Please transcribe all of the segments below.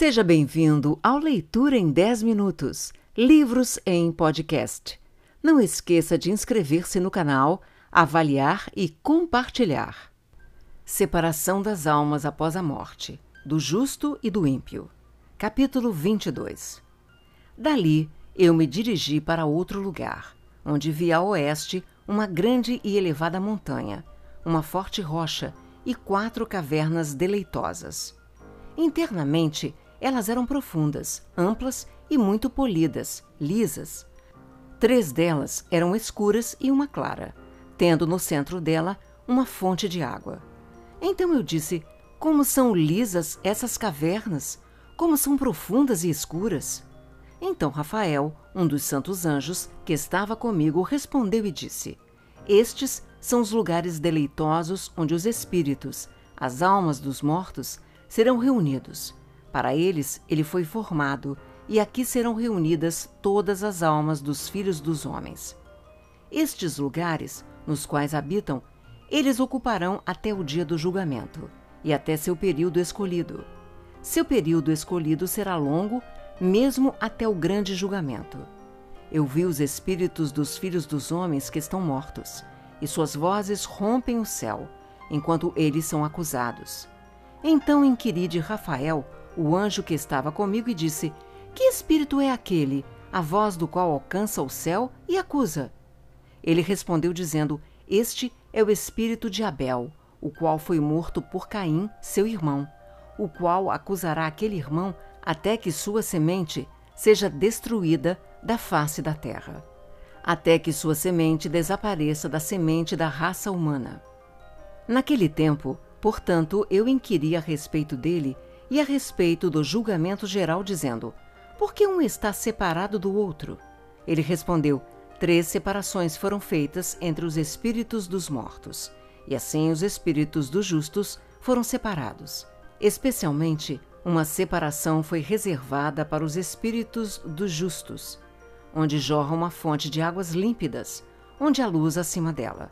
Seja bem-vindo ao Leitura em 10 Minutos Livros em Podcast. Não esqueça de inscrever-se no canal, avaliar e compartilhar. Separação das almas após a morte, do justo e do ímpio. Capítulo 22 Dali eu me dirigi para outro lugar, onde vi a oeste uma grande e elevada montanha, uma forte rocha e quatro cavernas deleitosas. Internamente, elas eram profundas, amplas e muito polidas, lisas. Três delas eram escuras e uma clara, tendo no centro dela uma fonte de água. Então eu disse: Como são lisas essas cavernas? Como são profundas e escuras? Então Rafael, um dos santos anjos que estava comigo, respondeu e disse: Estes são os lugares deleitosos onde os espíritos, as almas dos mortos, serão reunidos. Para eles ele foi formado, e aqui serão reunidas todas as almas dos filhos dos homens. Estes lugares, nos quais habitam, eles ocuparão até o dia do julgamento, e até seu período escolhido. Seu período escolhido será longo mesmo até o grande julgamento. Eu vi os espíritos dos filhos dos homens que estão mortos, e suas vozes rompem o céu, enquanto eles são acusados. Então inquiri de Rafael, o anjo que estava comigo, e disse: Que espírito é aquele, a voz do qual alcança o céu e acusa? Ele respondeu, dizendo: Este é o espírito de Abel, o qual foi morto por Caim, seu irmão, o qual acusará aquele irmão até que sua semente seja destruída da face da terra, até que sua semente desapareça da semente da raça humana. Naquele tempo, portanto, eu inquiri a respeito dele e a respeito do julgamento geral, dizendo: Por que um está separado do outro? Ele respondeu: Três separações foram feitas entre os espíritos dos mortos, e assim os espíritos dos justos foram separados. Especialmente uma separação foi reservada para os espíritos dos justos, onde jorra uma fonte de águas límpidas, onde há luz acima dela.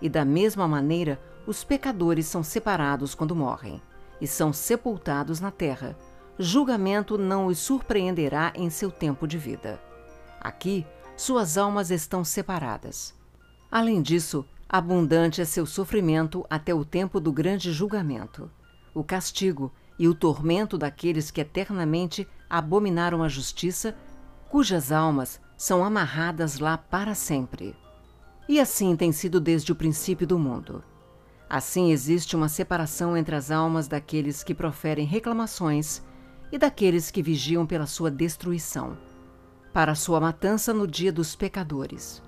E da mesma maneira, os pecadores são separados quando morrem, e são sepultados na terra. Julgamento não os surpreenderá em seu tempo de vida. Aqui, suas almas estão separadas. Além disso, abundante é seu sofrimento até o tempo do grande julgamento. O castigo e o tormento daqueles que eternamente abominaram a justiça, cujas almas são amarradas lá para sempre. E assim tem sido desde o princípio do mundo. Assim existe uma separação entre as almas daqueles que proferem reclamações e daqueles que vigiam pela sua destruição, para sua matança no dia dos pecadores.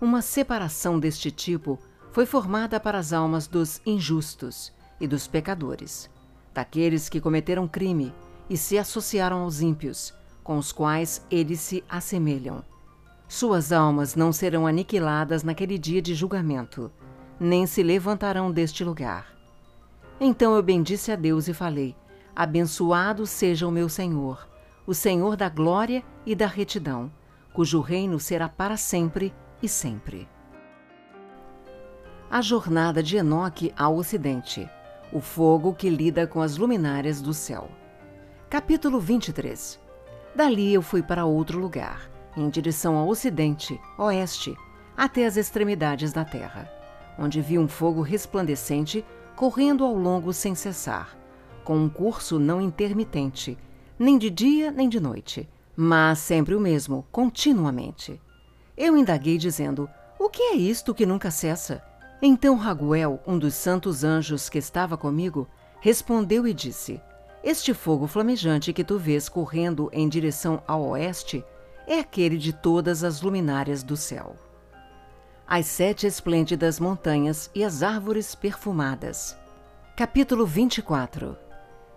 Uma separação deste tipo foi formada para as almas dos injustos e dos pecadores daqueles que cometeram crime e se associaram aos ímpios, com os quais eles se assemelham. Suas almas não serão aniquiladas naquele dia de julgamento, nem se levantarão deste lugar. Então eu bendisse a Deus e falei: Abençoado seja o meu Senhor, o Senhor da glória e da retidão, cujo reino será para sempre e sempre. A jornada de Enoque ao Ocidente o fogo que lida com as luminárias do céu. Capítulo 23 Dali eu fui para outro lugar, em direção ao ocidente, oeste, até as extremidades da terra, onde vi um fogo resplandecente correndo ao longo sem cessar, com um curso não intermitente, nem de dia nem de noite, mas sempre o mesmo, continuamente. Eu indaguei dizendo: O que é isto que nunca cessa? Então Raguel, um dos santos anjos que estava comigo, respondeu e disse: Este fogo flamejante que tu vês correndo em direção ao oeste é aquele de todas as luminárias do céu. As sete esplêndidas montanhas e as árvores perfumadas. Capítulo 24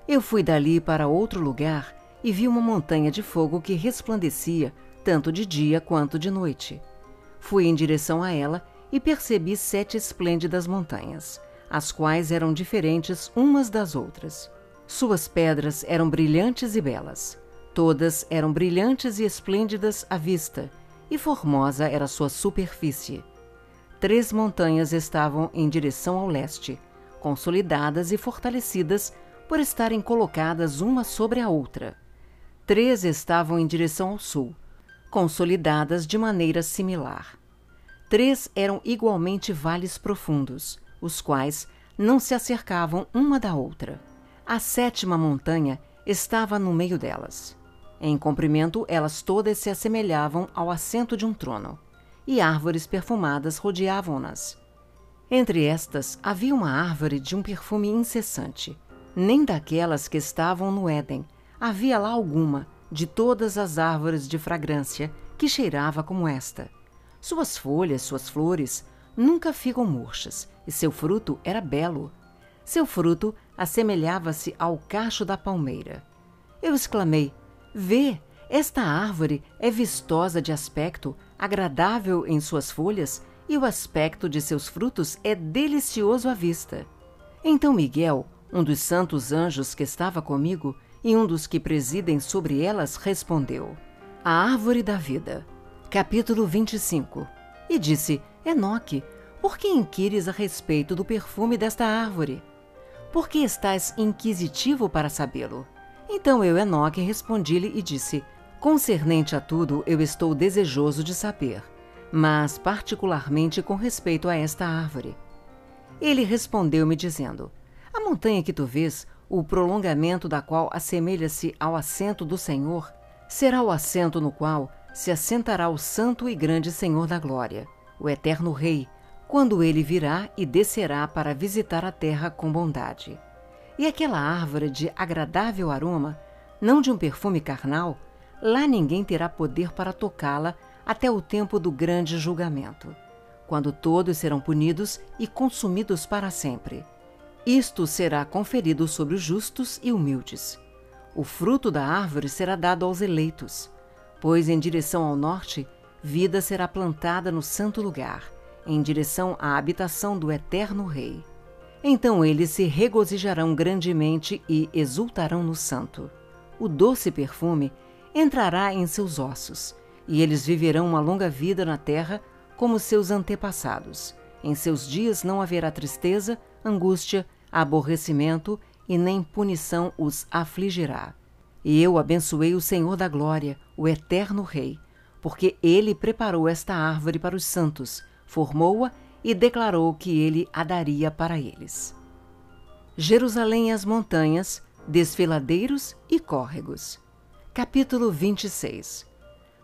Eu fui dali para outro lugar e vi uma montanha de fogo que resplandecia tanto de dia quanto de noite. Fui em direção a ela e percebi sete esplêndidas montanhas, as quais eram diferentes umas das outras. Suas pedras eram brilhantes e belas. Todas eram brilhantes e esplêndidas à vista, e formosa era sua superfície. Três montanhas estavam em direção ao leste, consolidadas e fortalecidas por estarem colocadas uma sobre a outra. Três estavam em direção ao sul, consolidadas de maneira similar. Três eram igualmente vales profundos, os quais não se acercavam uma da outra. A sétima montanha estava no meio delas. Em comprimento, elas todas se assemelhavam ao assento de um trono, e árvores perfumadas rodeavam-nas. Entre estas havia uma árvore de um perfume incessante. Nem daquelas que estavam no Éden havia lá alguma, de todas as árvores de fragrância, que cheirava como esta. Suas folhas, suas flores, nunca ficam murchas, e seu fruto era belo. Seu fruto assemelhava-se ao cacho da palmeira. Eu exclamei: Vê, esta árvore é vistosa de aspecto, agradável em suas folhas e o aspecto de seus frutos é delicioso à vista. Então Miguel, um dos santos anjos que estava comigo e um dos que presidem sobre elas, respondeu: A árvore da vida. Capítulo 25. E disse: Enoque, por que inquires a respeito do perfume desta árvore? Por que estás inquisitivo para sabê-lo? Então eu, Enoque, respondi-lhe e disse: Concernente a tudo, eu estou desejoso de saber mas particularmente com respeito a esta árvore. Ele respondeu-me dizendo: A montanha que tu vês, o prolongamento da qual assemelha-se ao assento do Senhor, será o assento no qual se assentará o santo e grande Senhor da glória, o eterno Rei, quando ele virá e descerá para visitar a terra com bondade. E aquela árvore de agradável aroma, não de um perfume carnal, lá ninguém terá poder para tocá-la até o tempo do grande julgamento, quando todos serão punidos e consumidos para sempre. Isto será conferido sobre os justos e humildes. O fruto da árvore será dado aos eleitos, pois em direção ao norte, vida será plantada no santo lugar, em direção à habitação do eterno Rei. Então eles se regozijarão grandemente e exultarão no santo. O doce perfume entrará em seus ossos e eles viverão uma longa vida na terra como seus antepassados. Em seus dias não haverá tristeza, angústia, aborrecimento e nem punição os afligirá. E eu abençoei o Senhor da glória, o eterno Rei, porque ele preparou esta árvore para os santos, formou-a e declarou que ele a daria para eles. Jerusalém e as montanhas, desfiladeiros e córregos. Capítulo 26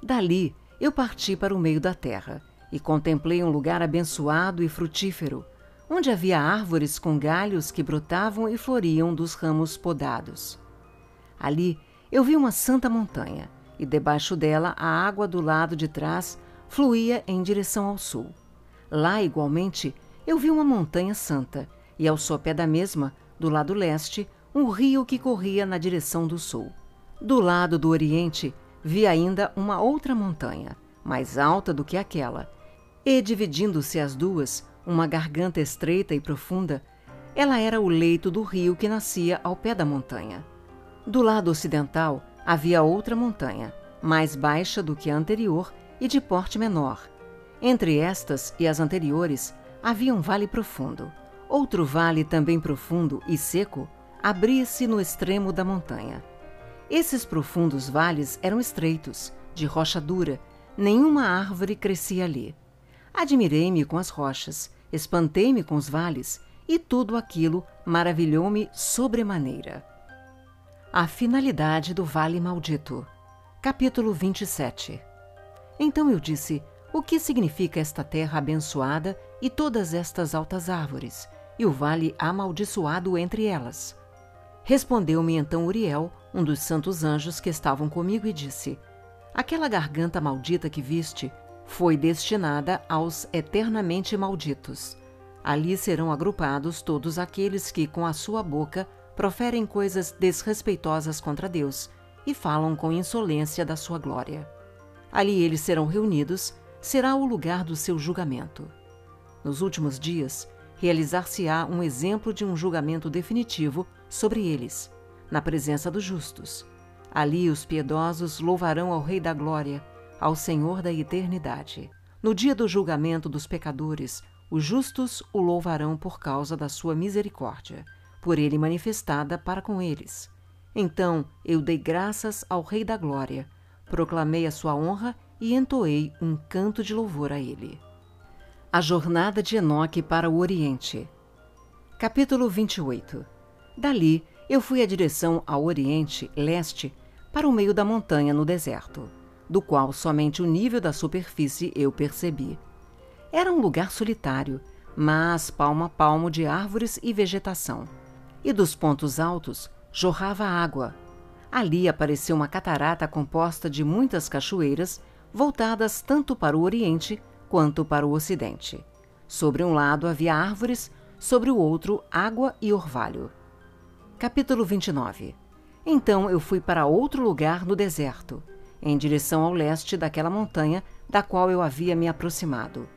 Dali eu parti para o meio da terra e contemplei um lugar abençoado e frutífero, onde havia árvores com galhos que brotavam e floriam dos ramos podados. Ali eu vi uma santa montanha, e debaixo dela a água do lado de trás fluía em direção ao sul. Lá, igualmente, eu vi uma montanha santa, e ao sopé da mesma, do lado leste, um rio que corria na direção do sul. Do lado do oriente, vi ainda uma outra montanha, mais alta do que aquela, e dividindo-se as duas, uma garganta estreita e profunda, ela era o leito do rio que nascia ao pé da montanha. Do lado ocidental havia outra montanha, mais baixa do que a anterior e de porte menor. Entre estas e as anteriores havia um vale profundo. Outro vale também profundo e seco abria-se no extremo da montanha. Esses profundos vales eram estreitos, de rocha dura, nenhuma árvore crescia ali. Admirei-me com as rochas, espantei-me com os vales, e tudo aquilo maravilhou-me sobremaneira. A finalidade do Vale Maldito. Capítulo 27 Então eu disse: O que significa esta terra abençoada e todas estas altas árvores, e o vale amaldiçoado entre elas? Respondeu-me então Uriel, um dos santos anjos que estavam comigo, e disse: Aquela garganta maldita que viste foi destinada aos eternamente malditos. Ali serão agrupados todos aqueles que, com a sua boca, proferem coisas desrespeitosas contra Deus e falam com insolência da sua glória. Ali eles serão reunidos, será o lugar do seu julgamento. Nos últimos dias, realizar-se-á um exemplo de um julgamento definitivo sobre eles, na presença dos justos. Ali os piedosos louvarão ao Rei da Glória, ao Senhor da eternidade. No dia do julgamento dos pecadores, os justos o louvarão por causa da sua misericórdia, por ele manifestada para com eles. Então eu dei graças ao Rei da Glória, proclamei a sua honra e entoei um canto de louvor a ele. A jornada de Enoque para o Oriente. Capítulo 28. Dali eu fui a direção ao Oriente, leste, para o meio da montanha no deserto, do qual somente o nível da superfície eu percebi. Era um lugar solitário, mas palmo a palmo de árvores e vegetação. E dos pontos altos jorrava água. Ali apareceu uma catarata composta de muitas cachoeiras, voltadas tanto para o oriente quanto para o ocidente. Sobre um lado havia árvores, sobre o outro água e orvalho. Capítulo 29 Então eu fui para outro lugar no deserto, em direção ao leste daquela montanha da qual eu havia me aproximado.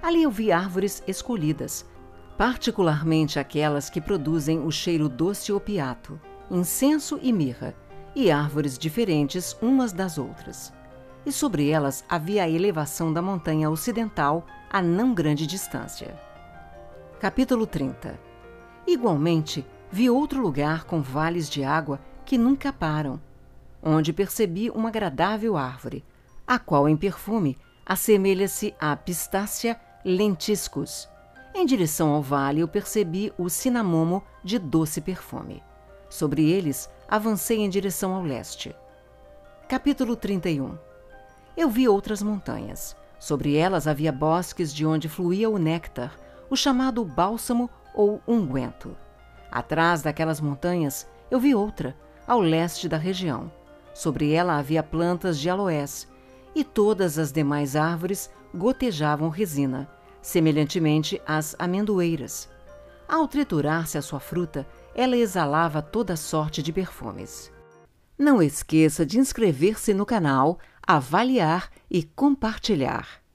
Ali eu vi árvores escolhidas, particularmente aquelas que produzem o cheiro doce opiato, incenso e mirra, e árvores diferentes umas das outras e sobre elas havia a elevação da montanha ocidental a não grande distância. Capítulo 30 Igualmente, vi outro lugar com vales de água que nunca param, onde percebi uma agradável árvore, a qual em perfume assemelha-se à pistácia lentiscus. Em direção ao vale eu percebi o cinamomo de doce perfume. Sobre eles avancei em direção ao leste. Capítulo 31 eu vi outras montanhas. Sobre elas havia bosques de onde fluía o néctar, o chamado bálsamo ou unguento. Atrás daquelas montanhas, eu vi outra, ao leste da região. Sobre ela havia plantas de aloés, e todas as demais árvores gotejavam resina, semelhantemente às amendoeiras. Ao triturar-se a sua fruta, ela exalava toda sorte de perfumes. Não esqueça de inscrever-se no canal avaliar e compartilhar.